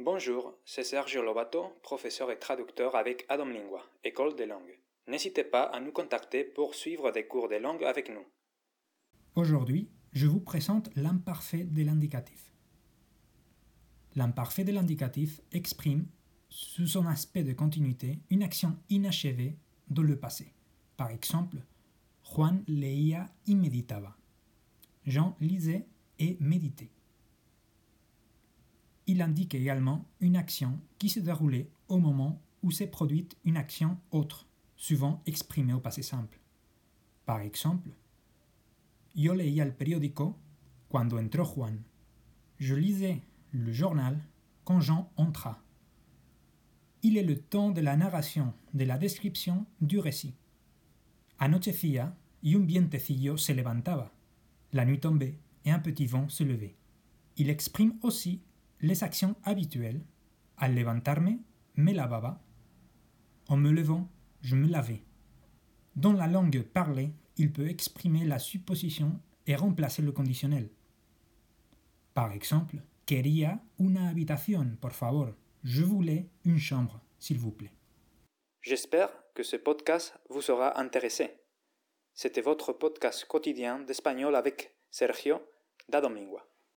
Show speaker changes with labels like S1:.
S1: Bonjour, c'est Sergio Lobato, professeur et traducteur avec Adam Lingua, École des langues. N'hésitez pas à nous contacter pour suivre des cours de langue avec nous.
S2: Aujourd'hui, je vous présente l'imparfait de l'indicatif. L'imparfait de l'indicatif exprime, sous son aspect de continuité, une action inachevée dans le passé. Par exemple, Juan leía y. Jean lisait et méditait. Il indique également une action qui se déroulait au moment où s'est produite une action autre, souvent exprimée au passé simple. Par exemple, Yo leía el periódico cuando entró Juan. Je lisais le journal quand Jean entra. Il est le temps de la narration, de la description du récit. Anochecía y un vientecillo se levantaba. La nuit tombait et un petit vent se levait. Il exprime aussi les actions habituelles. Al levantarme, me. En me levant, je me lavais. Dans la langue parlée, il peut exprimer la supposition et remplacer le conditionnel. Par exemple, quería una habitación, por favor. Je voulais une chambre, s'il vous plaît.
S1: J'espère que ce podcast vous sera intéressé. C'était votre podcast quotidien d'espagnol avec Sergio da Domingua.